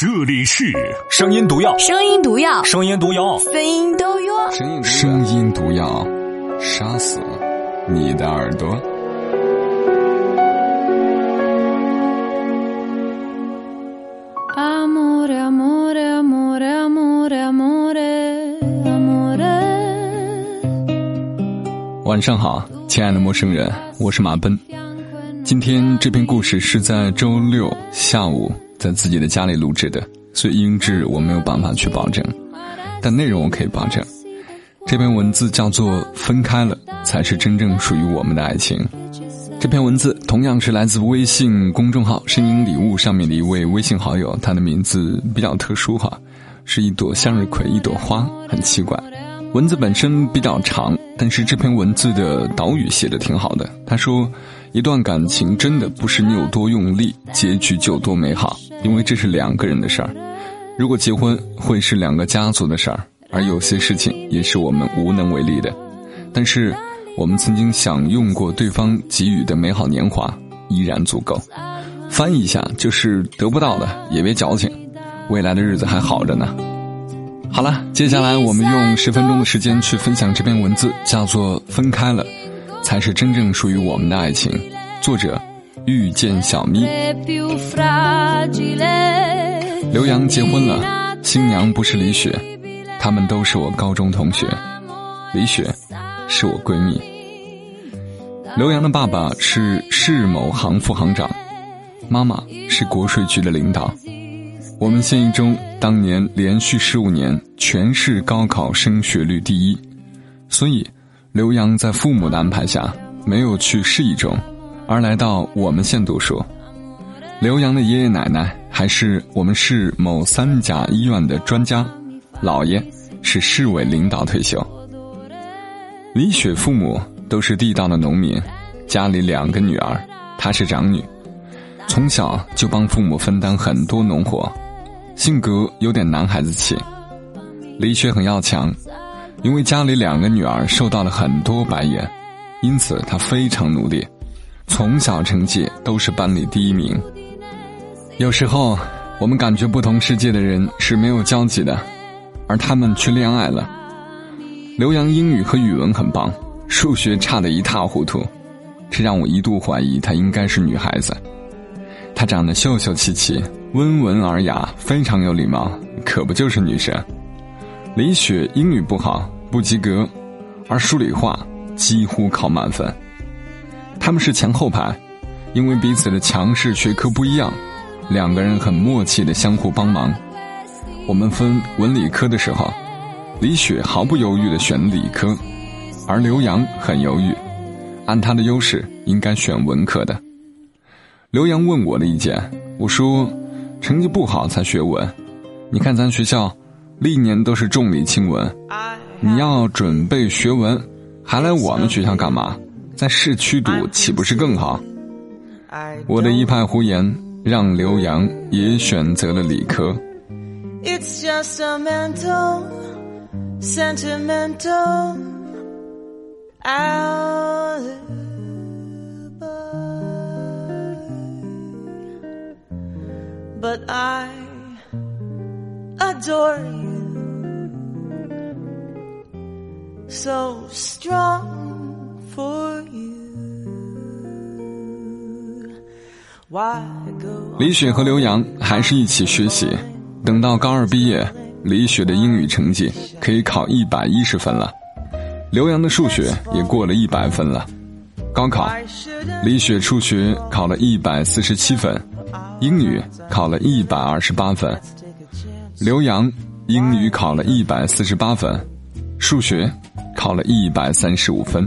这里是声音毒药，声音毒药，声音毒药，声音毒药。声音毒药，杀死你的耳朵。晚上好，亲爱的陌生人，我是马奔。今天这篇故事是在周六下午在自己的家里录制的，所以音质我没有办法去保证，但内容我可以保证。这篇文字叫做《分开了才是真正属于我们的爱情》。这篇文字同样是来自微信公众号“声音礼物”上面的一位微信好友，他的名字比较特殊哈，是一朵向日葵，一朵花，很奇怪。文字本身比较长，但是这篇文字的导语写的挺好的。他说：“一段感情真的不是你有多用力，结局就多美好，因为这是两个人的事儿。如果结婚，会是两个家族的事儿，而有些事情也是我们无能为力的。但是，我们曾经享用过对方给予的美好年华，依然足够。翻译一下，就是得不到的也别矫情，未来的日子还好着呢。”好了，接下来我们用十分钟的时间去分享这篇文字，叫做《分开了，才是真正属于我们的爱情》。作者：遇见小咪。刘洋结婚了，新娘不是李雪，他们都是我高中同学。李雪是我闺蜜。刘洋的爸爸是市某行副行长，妈妈是国税局的领导。我们县一中当年连续十五年全市高考升学率第一，所以刘洋在父母的安排下没有去市一中，而来到我们县读书。刘洋的爷爷奶奶还是我们市某三甲医院的专家，姥爷是市委领导退休。李雪父母都是地道的农民，家里两个女儿，她是长女，从小就帮父母分担很多农活。性格有点男孩子气，李雪很要强，因为家里两个女儿受到了很多白眼，因此她非常努力，从小成绩都是班里第一名。有时候我们感觉不同世界的人是没有交集的，而他们却恋爱了。刘洋英语和语文很棒，数学差得一塌糊涂，这让我一度怀疑她应该是女孩子。她长得秀秀气气。温文尔雅，非常有礼貌，可不就是女神？李雪英语不好，不及格，而数理化几乎考满分。他们是前后排，因为彼此的强势学科不一样，两个人很默契的相互帮忙。我们分文理科的时候，李雪毫不犹豫的选理科，而刘洋很犹豫，按他的优势应该选文科的。刘洋问我的意见，我说。成绩不好才学文，你看咱学校，历年都是重理轻文。你要准备学文，还来我们学校干嘛？在市区读岂不是更好？我的一派胡言让刘洋也选择了理科。it's just a mental sentimental but I adore you so strong. 李雪和刘洋还是一起学习，等到高二毕业，李雪的英语成绩可以考一百一十分了，刘洋的数学也过了一百分了。高考，李雪数学考了一百四十七分。英语考了一百二十八分，刘洋英语考了一百四十八分，数学考了一百三十五分。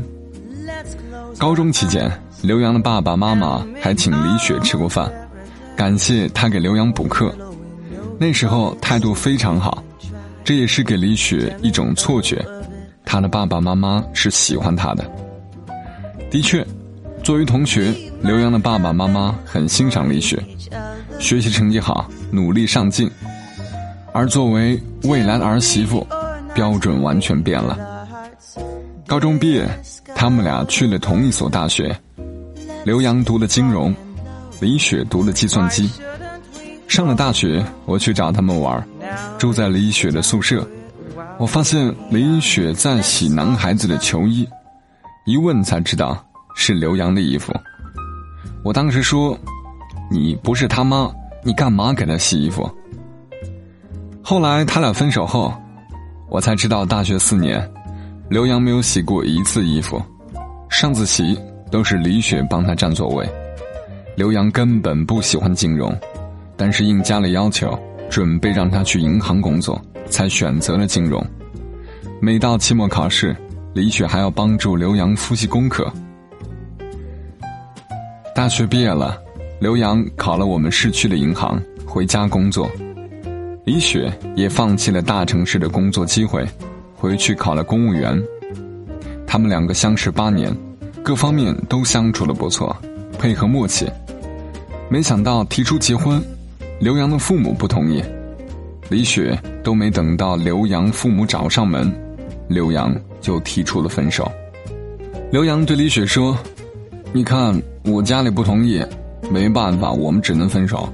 高中期间，刘洋的爸爸妈妈还请李雪吃过饭，感谢他给刘洋补课。那时候态度非常好，这也是给李雪一种错觉，他的爸爸妈妈是喜欢他的。的确。作为同学，刘洋的爸爸妈妈很欣赏李雪，学习成绩好，努力上进。而作为未来的儿媳妇，标准完全变了。高中毕业，他们俩去了同一所大学，刘洋读了金融，李雪读了计算机。上了大学，我去找他们玩，住在李雪的宿舍。我发现李雪在洗男孩子的球衣，一问才知道是刘洋的衣服。我当时说：“你不是他妈，你干嘛给他洗衣服？”后来他俩分手后，我才知道大学四年，刘洋没有洗过一次衣服，上自习都是李雪帮他占座位。刘洋根本不喜欢金融，但是应家里要求，准备让他去银行工作。才选择了金融。每到期末考试，李雪还要帮助刘洋复习功课。大学毕业了，刘洋考了我们市区的银行，回家工作。李雪也放弃了大城市的工作机会，回去考了公务员。他们两个相识八年，各方面都相处的不错，配合默契。没想到提出结婚，刘洋的父母不同意。李雪都没等到刘洋父母找上门，刘洋就提出了分手。刘洋对李雪说：“你看我家里不同意，没办法，我们只能分手。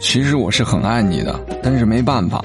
其实我是很爱你的，但是没办法。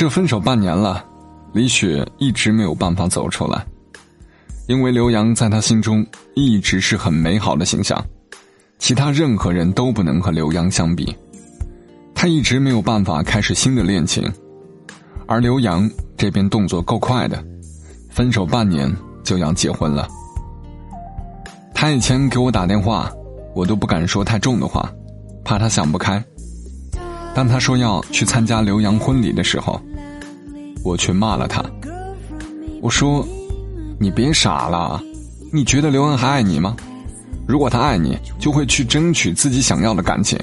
这分手半年了，李雪一直没有办法走出来，因为刘洋在她心中一直是很美好的形象，其他任何人都不能和刘洋相比。她一直没有办法开始新的恋情，而刘洋这边动作够快的。分手半年就要结婚了。他以前给我打电话，我都不敢说太重的话，怕他想不开。当他说要去参加刘洋婚礼的时候，我却骂了他。我说：“你别傻了，你觉得刘洋还爱你吗？如果他爱你，就会去争取自己想要的感情。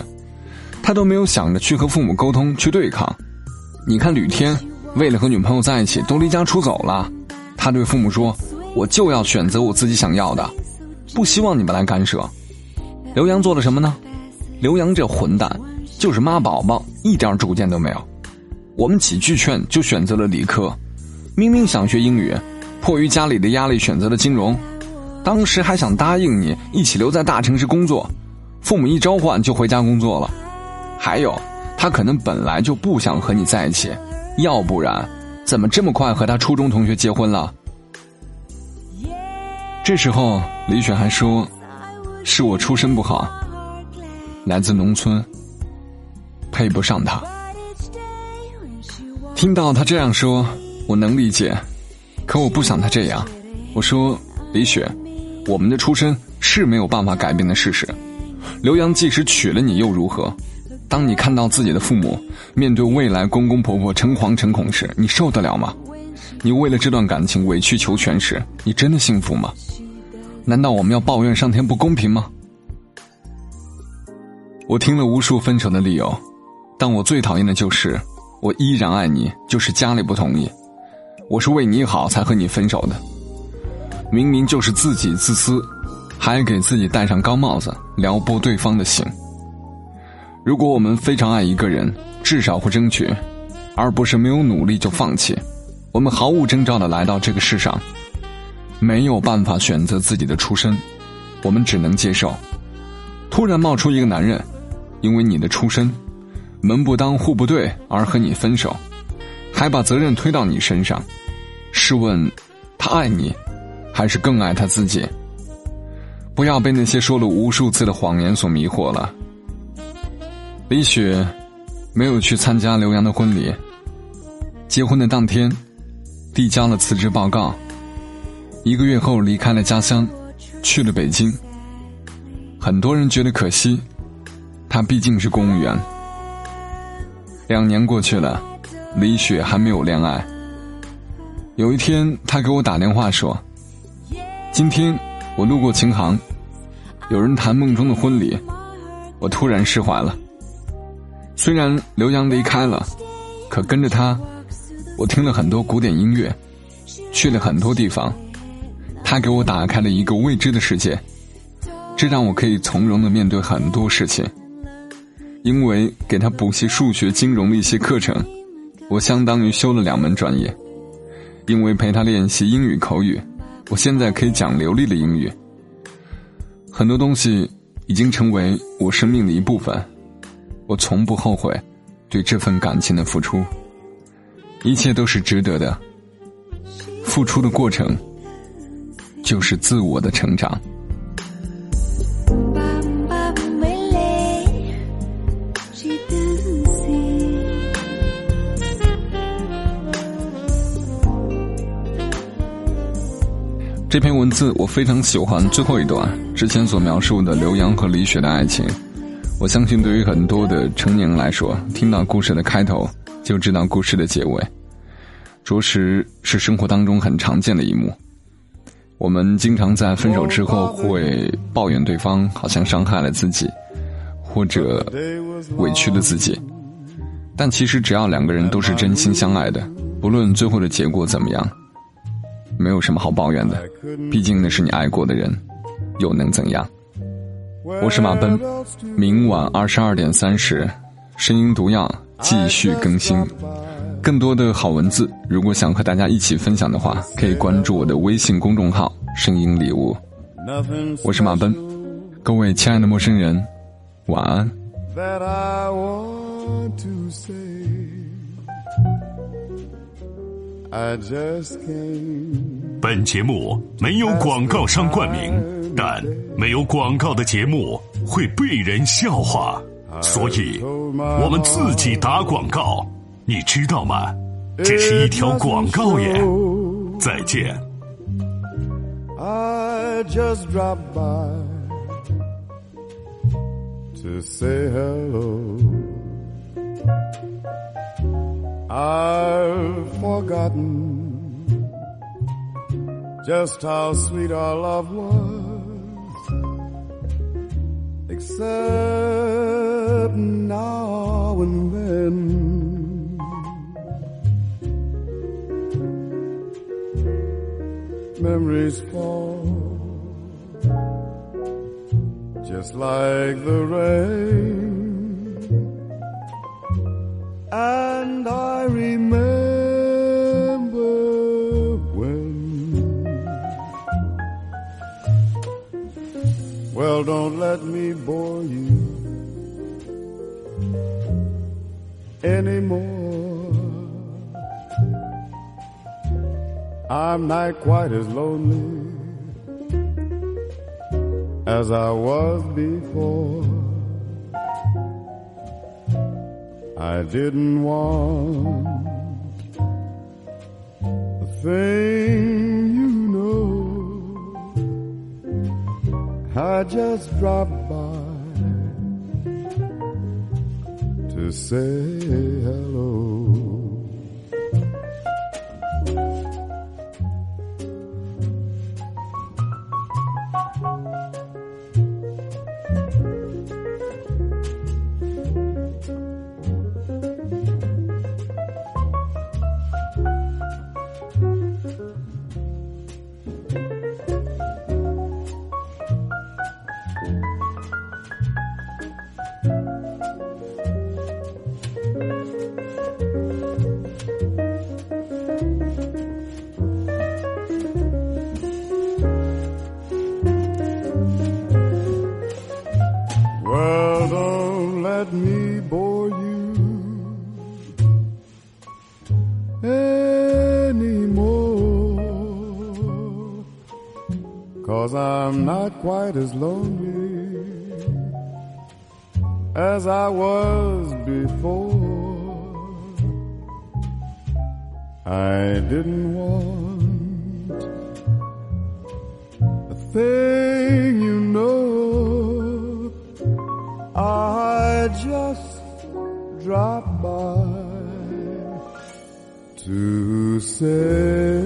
他都没有想着去和父母沟通去对抗。你看吕天，为了和女朋友在一起，都离家出走了。”他对父母说：“我就要选择我自己想要的，不希望你们来干涉。”刘洋做了什么呢？刘洋这混蛋就是妈宝宝，一点主见都没有。我们几句劝就选择了理科，明明想学英语，迫于家里的压力选择了金融。当时还想答应你一起留在大城市工作，父母一召唤就回家工作了。还有，他可能本来就不想和你在一起，要不然。怎么这么快和他初中同学结婚了？这时候李雪还说：“是我出身不好，来自农村，配不上他。”听到他这样说，我能理解，可我不想他这样。我说：“李雪，我们的出身是没有办法改变的事实。刘洋即使娶了你又如何？”当你看到自己的父母面对未来公公婆婆诚惶诚恐时，你受得了吗？你为了这段感情委曲求全时，你真的幸福吗？难道我们要抱怨上天不公平吗？我听了无数分手的理由，但我最讨厌的就是我依然爱你，就是家里不同意。我是为你好才和你分手的，明明就是自己自私，还给自己戴上高帽子，撩拨对方的心。如果我们非常爱一个人，至少会争取，而不是没有努力就放弃。我们毫无征兆的来到这个世上，没有办法选择自己的出身，我们只能接受。突然冒出一个男人，因为你的出身，门不当户不对而和你分手，还把责任推到你身上，试问，他爱你，还是更爱他自己？不要被那些说了无数次的谎言所迷惑了。李雪没有去参加刘洋的婚礼。结婚的当天，递交了辞职报告。一个月后离开了家乡，去了北京。很多人觉得可惜，他毕竟是公务员。两年过去了，李雪还没有恋爱。有一天，她给我打电话说：“今天我路过琴行，有人谈梦中的婚礼，我突然释怀了。虽然刘洋离开了，可跟着他。”我听了很多古典音乐，去了很多地方，他给我打开了一个未知的世界，这让我可以从容的面对很多事情。因为给他补习数学、金融的一些课程，我相当于修了两门专业。因为陪他练习英语口语，我现在可以讲流利的英语。很多东西已经成为我生命的一部分，我从不后悔对这份感情的付出。一切都是值得的，付出的过程就是自我的成长。这篇文字我非常喜欢最后一段，之前所描述的刘洋和李雪的爱情。我相信，对于很多的成年人来说，听到故事的开头就知道故事的结尾。着实是生活当中很常见的一幕。我们经常在分手之后会抱怨对方好像伤害了自己，或者委屈了自己。但其实只要两个人都是真心相爱的，不论最后的结果怎么样，没有什么好抱怨的。毕竟那是你爱过的人，又能怎样？我是马奔，明晚二十二点三十，声音毒药继续更新。更多的好文字，如果想和大家一起分享的话，可以关注我的微信公众号“声音礼物”。我是马奔，各位亲爱的陌生人，晚安。本节目没有广告商冠名，但没有广告的节目会被人笑话，所以我们自己打广告。你知道吗？这是一条广告耶！再见。I just dropped by to say hello. I've forgotten just how sweet our love was, except now and then. memories fall just like the rain let me bore you anymore I'm not quite as lonely as I was before. I didn't want the thing I just dropped by to say hello. Quite as lonely as I was before. I didn't want a thing you know. I just dropped by to say